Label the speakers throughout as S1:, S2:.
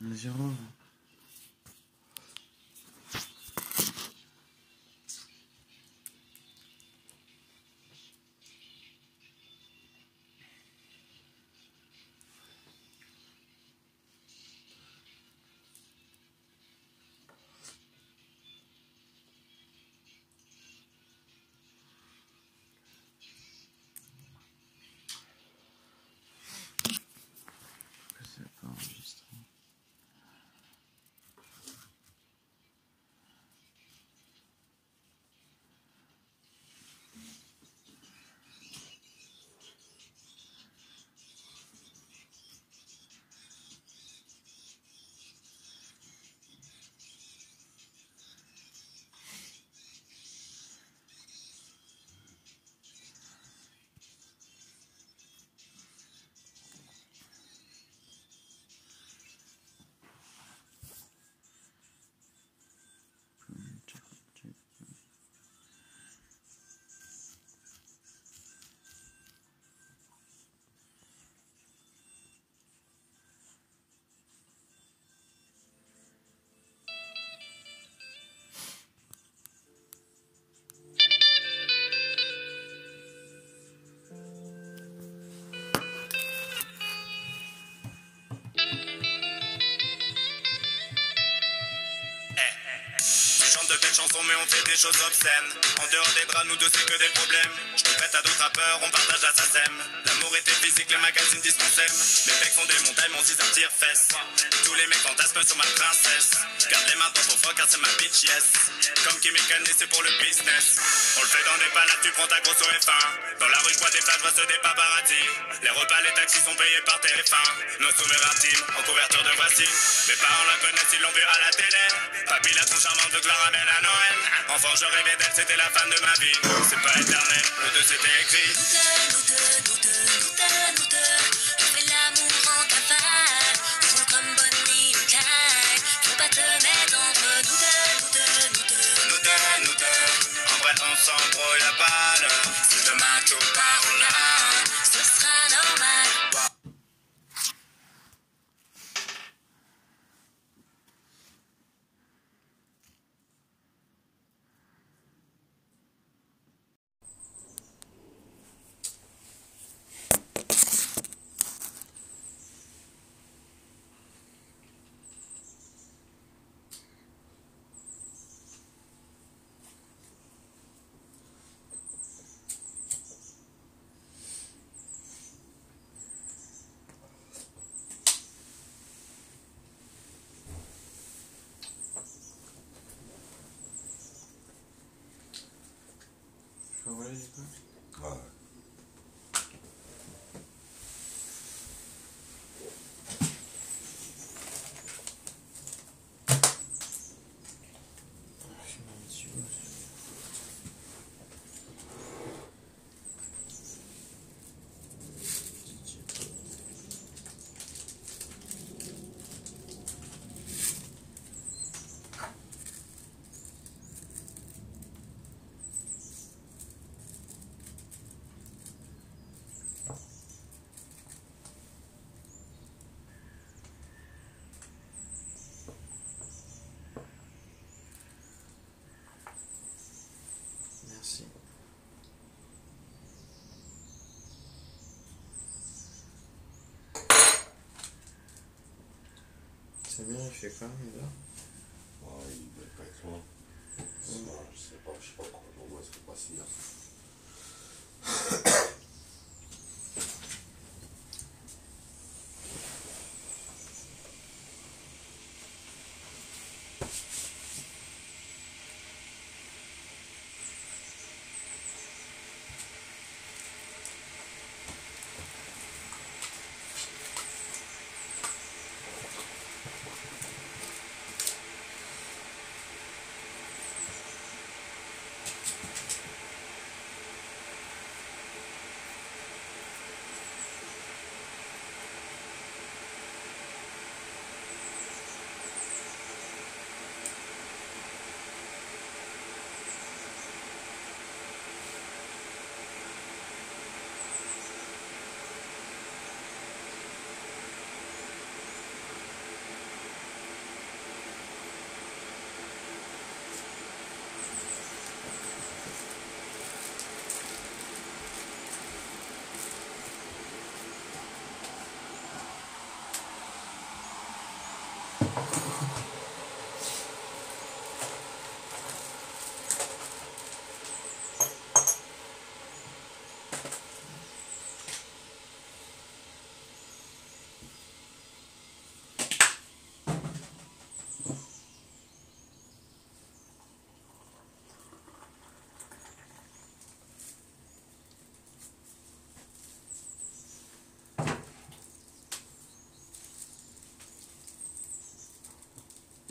S1: Pourquoi
S2: mais on fait des choses obscènes. En dehors des draps nous deux c'est que des problèmes. Je te prête à d'autres rappeurs on partage la SACEM. L'amour était physique les magazines dispensaient. Les mecs font des montagnes mon zizar tire fesse Tous les mecs fantasment sur ma princesse. Garde les mains dans ton froc car c'est ma bitch yes. Comme et Kanye c'est pour le business. On le fait dans des palades tu prends ta grosse au F1 Dans la rue je vois des flashs ceux des paparazzi. Les repas les taxis sont payés par TF1 Nos souverains intimes en couverture de voici. Mes parents la connaissent ils l'ont vu à la télé. Papy la trop charmante de Clara à Noël Enfant je rêvais d'elle c'était la femme de ma vie. C'est pas éternel, le deux c'était écrit
S1: C'est bien, il fait quoi, là
S3: Ouais, il devait pas être loin. Je sais pas, je sais pas quoi pas si.
S1: Il chante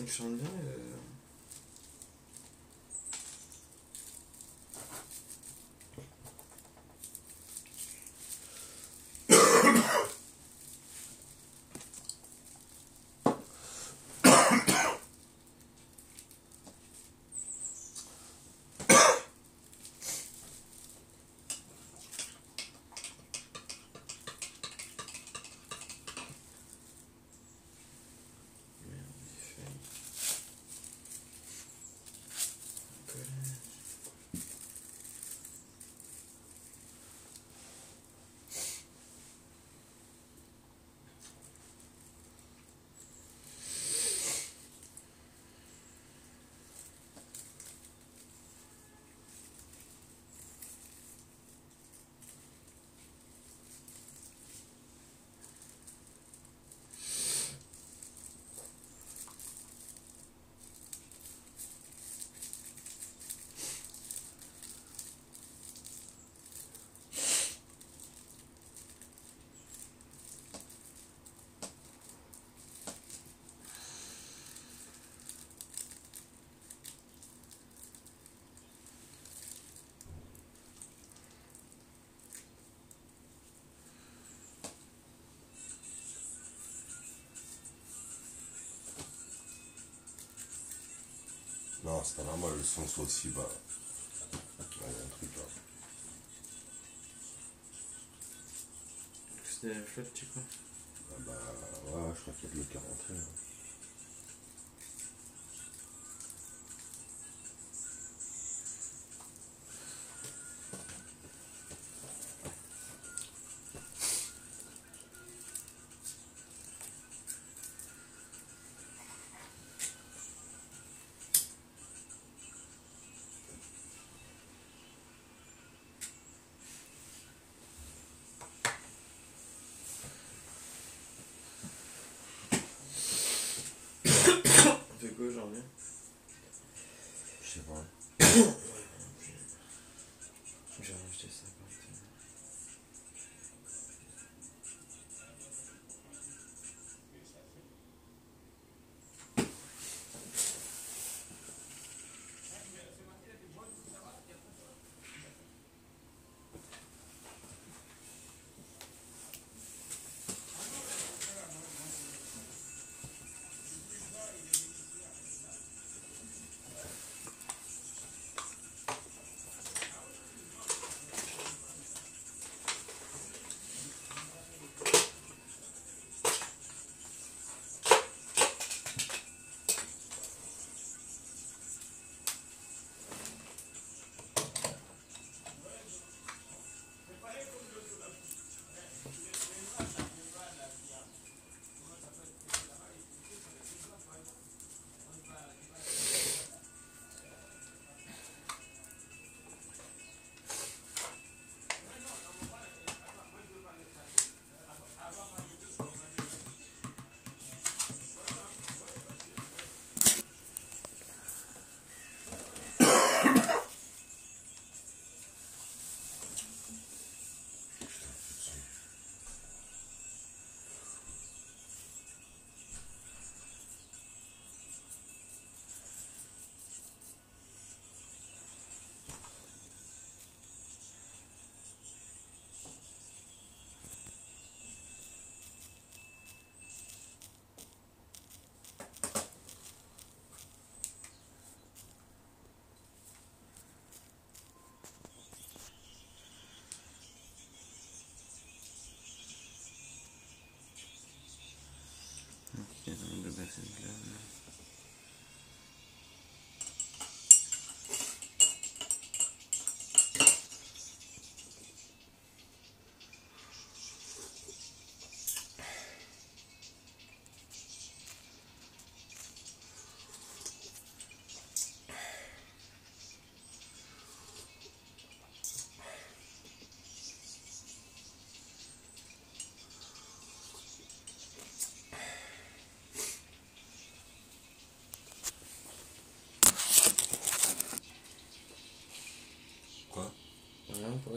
S1: euh. Merde, il fait. Collage.
S3: Non, c'est pas normal, le son soit aussi bas. Il y a un truc là.
S1: C'était la flotte, tu crois?
S3: Ah bah ouais, je crois qu'il y a de l'eau qui est rentrée. hein.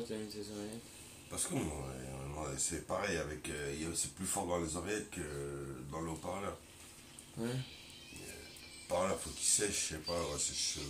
S1: Mis tes oreillettes
S3: Parce que c'est pareil avec. euh, c'est plus fort dans les oreillettes que dans le haut-parleur.
S1: Ouais.
S3: Par là, faut qu'il sèche, je sais pas, ouais, ses cheveux.